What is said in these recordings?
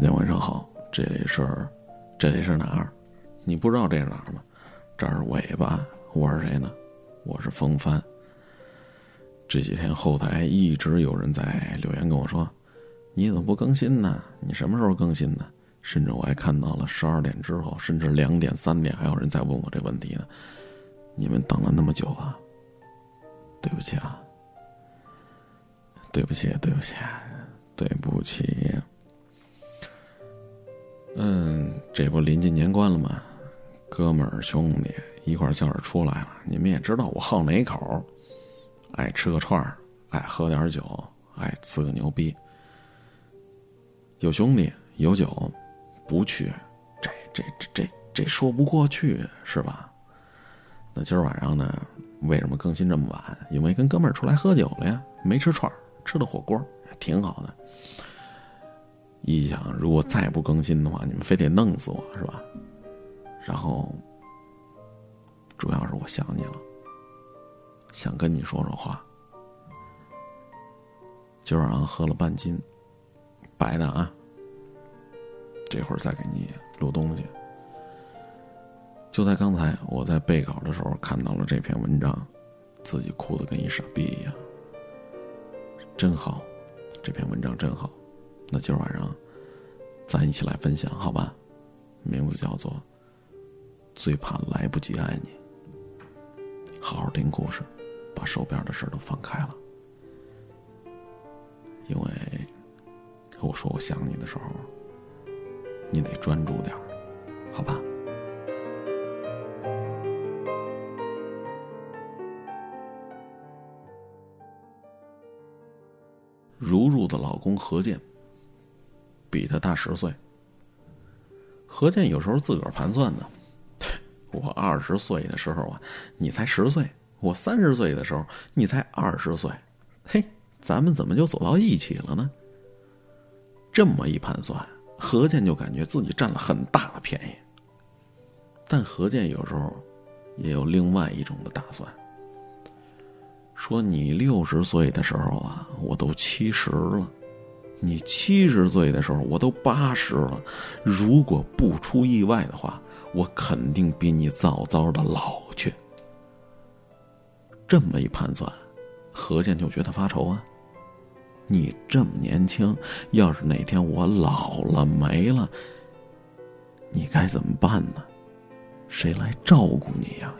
大家晚上好，这里是，这里是哪儿？你不知道这是哪儿吗？这儿是尾巴，我是谁呢？我是风帆。这几天后台一直有人在留言跟我说：“你怎么不更新呢？你什么时候更新呢？”甚至我还看到了十二点之后，甚至两点、三点还有人在问我这问题呢。你们等了那么久啊？对不起啊！对不起，对不起，对不起。嗯，这不临近年关了吗？哥们儿兄弟一块儿叫着出来了。你们也知道我好哪口，爱吃个串儿，爱喝点儿酒，爱呲个牛逼。有兄弟有酒，不去，这这这这这说不过去是吧？那今儿晚上呢？为什么更新这么晚？因为跟哥们儿出来喝酒了呀，没吃串儿，吃的火锅，挺好的。一想，如果再不更新的话，你们非得弄死我是吧？然后，主要是我想你了，想跟你说说话。今晚上喝了半斤，白的啊。这会儿再给你录东西。就在刚才，我在背稿的时候看到了这篇文章，自己哭的跟一傻逼一样。真好，这篇文章真好。那今儿晚上，咱一起来分享，好吧？名字叫做《最怕来不及爱你》。好好听故事，把手边的事都放开了，因为我说我想你的时候，你得专注点好吧？如如的老公何健。比他大十岁。何健有时候自个儿盘算呢，我二十岁的时候啊，你才十岁；我三十岁的时候，你才二十岁。嘿，咱们怎么就走到一起了呢？这么一盘算，何健就感觉自己占了很大的便宜。但何健有时候也有另外一种的打算，说你六十岁的时候啊，我都七十了。你七十岁的时候，我都八十了。如果不出意外的话，我肯定比你早早的老去。这么一盘算，何健就觉得发愁啊。你这么年轻，要是哪天我老了没了，你该怎么办呢？谁来照顾你呀？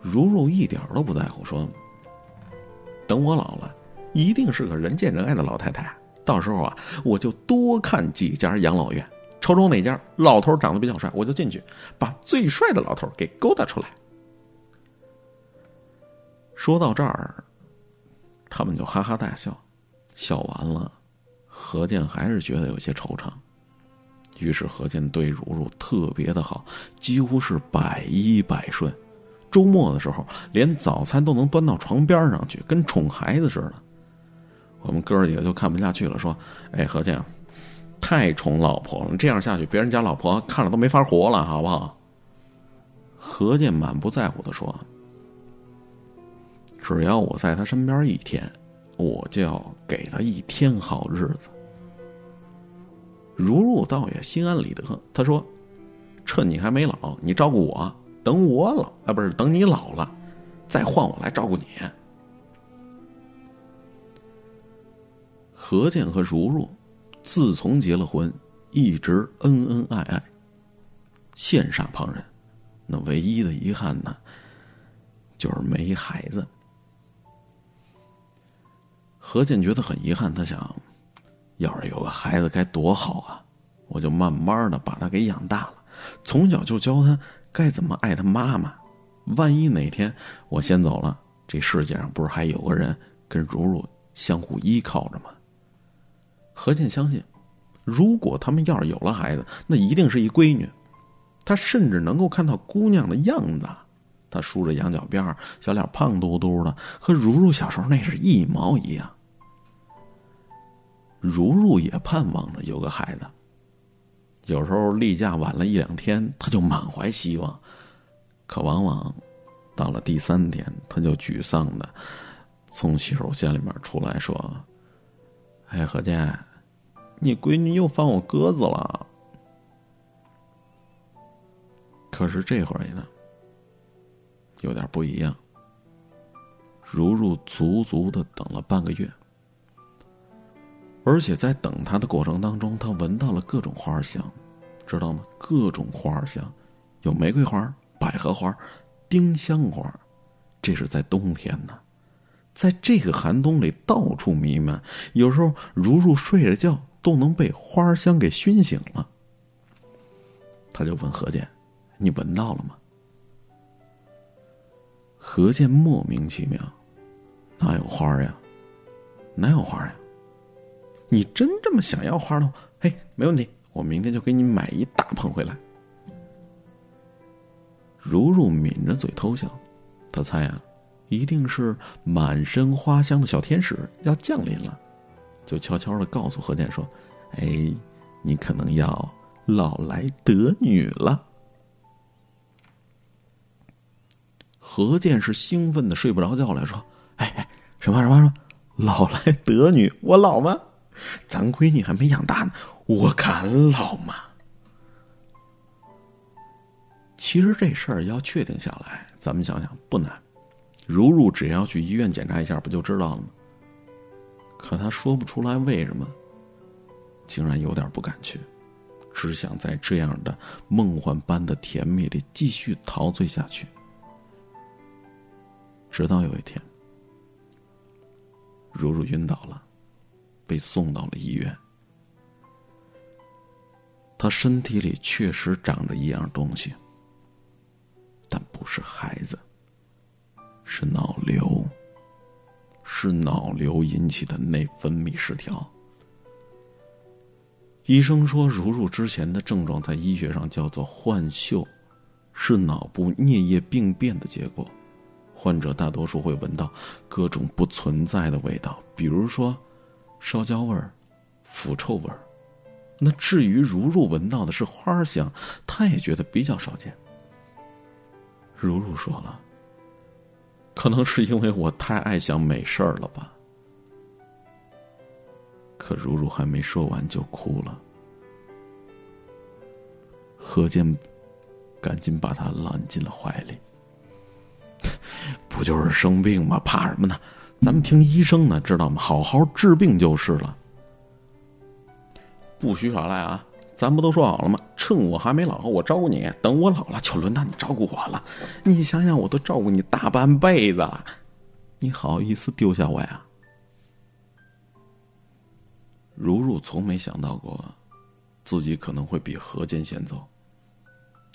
如如一点都不在乎，说：“等我老了。”一定是个人见人爱的老太太，到时候啊，我就多看几家养老院，瞅瞅哪家老头长得比较帅，我就进去，把最帅的老头给勾搭出来。说到这儿，他们就哈哈大笑，笑完了，何健还是觉得有些惆怅，于是何健对如如特别的好，几乎是百依百顺，周末的时候连早餐都能端到床边上去，跟宠孩子似的。我们哥儿几个就看不下去了，说：“哎，何健，太宠老婆了，这样下去，别人家老婆看了都没法活了，好不好？”何健满不在乎的说：“只要我在他身边一天，我就要给他一天好日子。”如如倒也心安理得，他说：“趁你还没老，你照顾我，等我老啊，不是等你老了，再换我来照顾你。”何健和如如，自从结了婚，一直恩恩爱爱，羡煞旁人。那唯一的遗憾呢，就是没孩子。何健觉得很遗憾，他想，要是有个孩子该多好啊！我就慢慢的把他给养大了，从小就教他该怎么爱他妈妈。万一哪天我先走了，这世界上不是还有个人跟如如相互依靠着吗？何健相信，如果他们要是有了孩子，那一定是一闺女。他甚至能够看到姑娘的样子，她梳着羊角辫，小脸胖嘟嘟的，和如如小时候那是一毛一样。如如也盼望着有个孩子。有时候例假晚了一两天，他就满怀希望，可往往到了第三天，他就沮丧的从洗手间里面出来说。哎，何健，你闺女又放我鸽子了。可是这会儿呢，有点不一样。如如足足的等了半个月，而且在等他的过程当中，他闻到了各种花香，知道吗？各种花香，有玫瑰花、百合花、丁香花，这是在冬天呢。在这个寒冬里，到处弥漫。有时候，如如睡着觉都能被花香给熏醒了。他就问何健：“你闻到了吗？”何健莫名其妙。哪有花呀？哪有花呀？你真这么想要花呢？嘿，没问题，我明天就给你买一大捧回来。如如抿着嘴偷笑，他猜呀，一定是满身花香的小天使要降临了，就悄悄的告诉何健说：“哎，你可能要老来得女了。”何健是兴奋的睡不着觉来说。哎哎，什么什么什么，老来得女，我老吗？咱闺女还没养大呢，我敢老吗？其实这事儿要确定下来，咱们想想不难，如如只要去医院检查一下，不就知道了吗？可他说不出来为什么，竟然有点不敢去，只想在这样的梦幻般的甜蜜里继续陶醉下去，直到有一天。如如晕倒了，被送到了医院。他身体里确实长着一样东西，但不是孩子，是脑瘤，是脑瘤引起的内分泌失调。医生说，如如之前的症状在医学上叫做幻嗅，是脑部颞叶病变的结果。患者大多数会闻到各种不存在的味道，比如说烧焦味儿、腐臭味儿。那至于如如闻到的是花香，他也觉得比较少见。如如说了：“可能是因为我太爱想美事儿了吧。”可如如还没说完就哭了。何健赶紧把她揽进了怀里。不就是生病吗？怕什么呢？咱们听医生的，知道吗？好好治病就是了。不许耍赖啊！咱不都说好了吗？趁我还没老，我照顾你；等我老了，就轮到你照顾我了。你想想，我都照顾你大半辈子了，你好意思丢下我呀？如如从没想到过，自己可能会比何坚先走。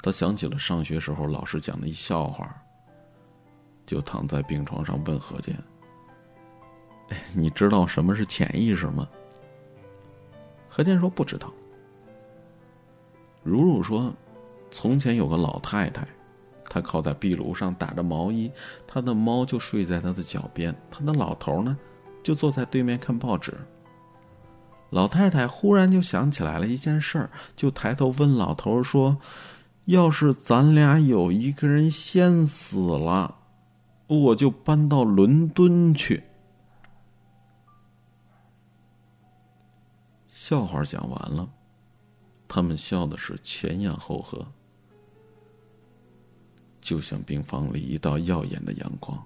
他想起了上学时候老师讲的一笑话。就躺在病床上问何健：“你知道什么是潜意识吗？”何健说：“不知道。”如如说：“从前有个老太太，她靠在壁炉上打着毛衣，她的猫就睡在她的脚边，她的老头呢，就坐在对面看报纸。老太太忽然就想起来了一件事儿，就抬头问老头说：‘要是咱俩有一个人先死了？’”我就搬到伦敦去。笑话讲完了，他们笑的是前仰后合，就像病房里一道耀眼的阳光。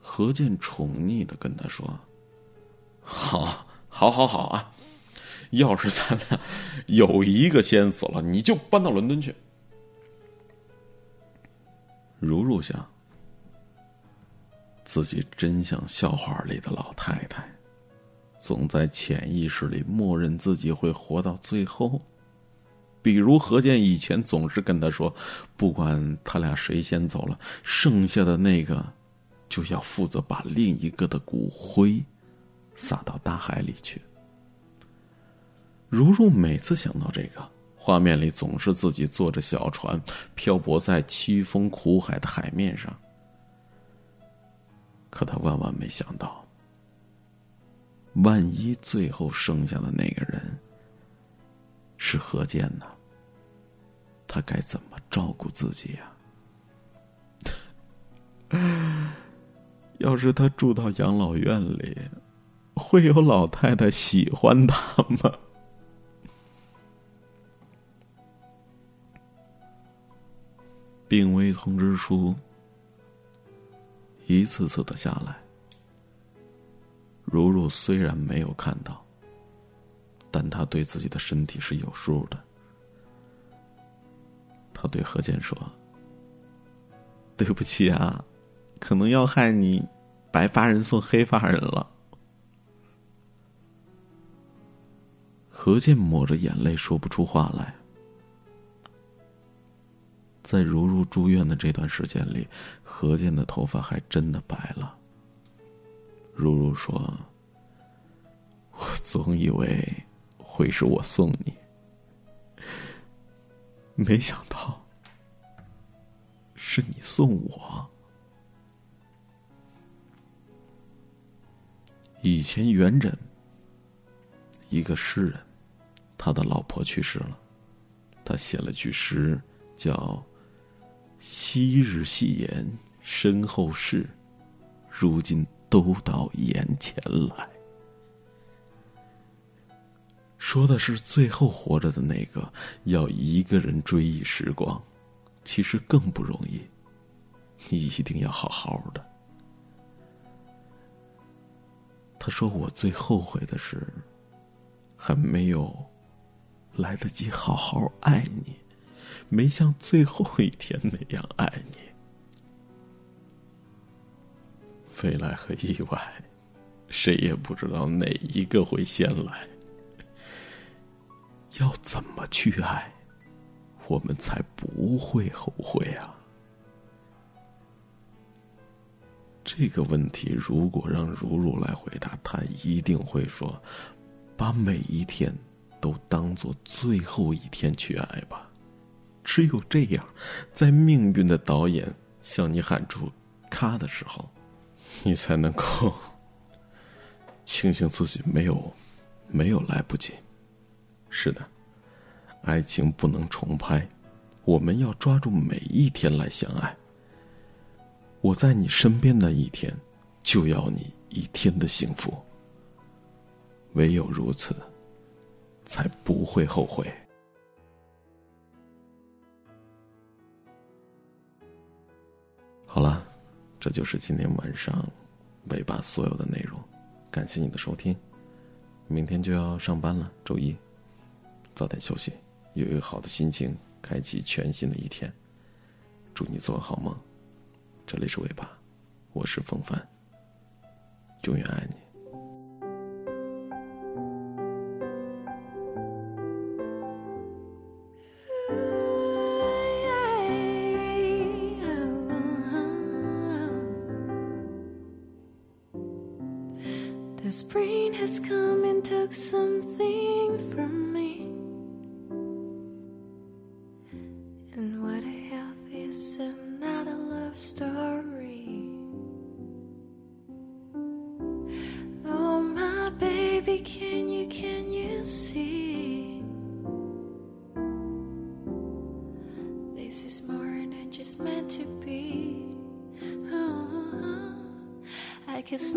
何健宠溺的跟他说：“好，好，好，好啊！要是咱俩有一个先死了，你就搬到伦敦去。”如如想，自己真像笑话里的老太太，总在潜意识里默认自己会活到最后。比如何健以前总是跟他说，不管他俩谁先走了，剩下的那个就要负责把另一个的骨灰撒到大海里去。如如每次想到这个。画面里总是自己坐着小船，漂泊在凄风苦海的海面上。可他万万没想到，万一最后剩下的那个人是何健呢？他该怎么照顾自己呀？要是他住到养老院里，会有老太太喜欢他吗？病危通知书一次次的下来，如如虽然没有看到，但他对自己的身体是有数的。他对何健说：“对不起啊，可能要害你白发人送黑发人了。”何健抹着眼泪说不出话来。在如如住院的这段时间里，何健的头发还真的白了。如如说：“我总以为会是我送你，没想到是你送我。”以前元稹，一个诗人，他的老婆去世了，他写了句诗，叫。昔日戏言身后事，如今都到眼前来。说的是最后活着的那个要一个人追忆时光，其实更不容易。你一定要好好的。他说：“我最后悔的是，还没有来得及好好爱你。”没像最后一天那样爱你，飞来和意外，谁也不知道哪一个会先来。要怎么去爱，我们才不会后悔啊？这个问题如果让如如来回答，他一定会说：“把每一天都当做最后一天去爱吧。”只有这样，在命运的导演向你喊出“咔”的时候，你才能够 庆幸自己没有没有来不及。是的，爱情不能重拍，我们要抓住每一天来相爱。我在你身边的一天，就要你一天的幸福。唯有如此，才不会后悔。好了，这就是今天晚上尾巴所有的内容。感谢你的收听，明天就要上班了，周一，早点休息，有一个好的心情，开启全新的一天。祝你做个好梦。这里是尾巴，我是风帆，永远爱你。The spring has come and took something from me.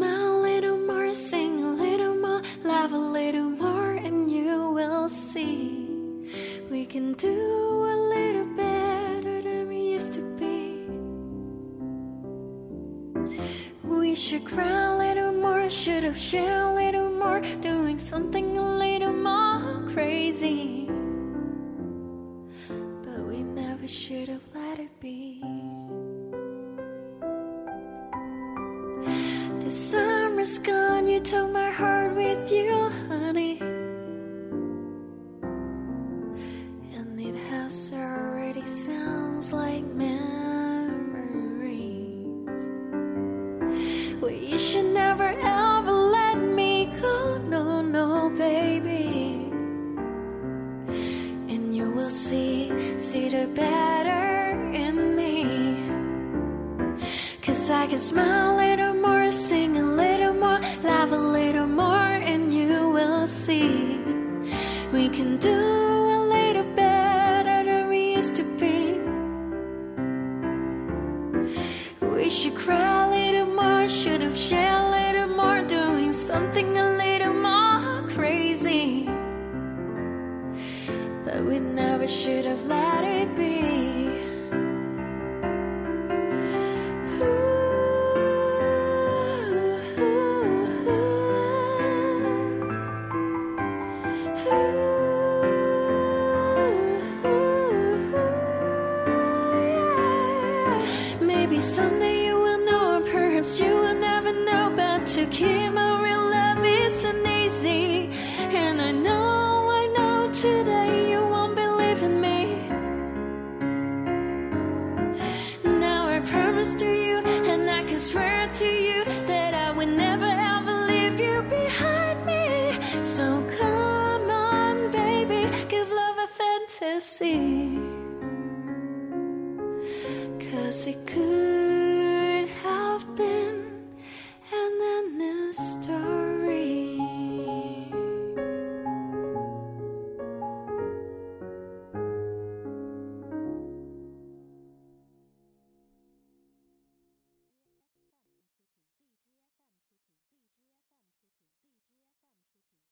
A little more, sing a little more, laugh a little more, and you will see. We can do a little better than we used to be. We should cry a little more, should have shared a little more, doing something a little more crazy. You took my heart with you, honey. And it has already sounds like memories. Well, you should never ever let me go, no, no, baby. And you will see, see the better in me. Cause I can smile see. We can do So come on, baby, give love a fantasy. Cause it could.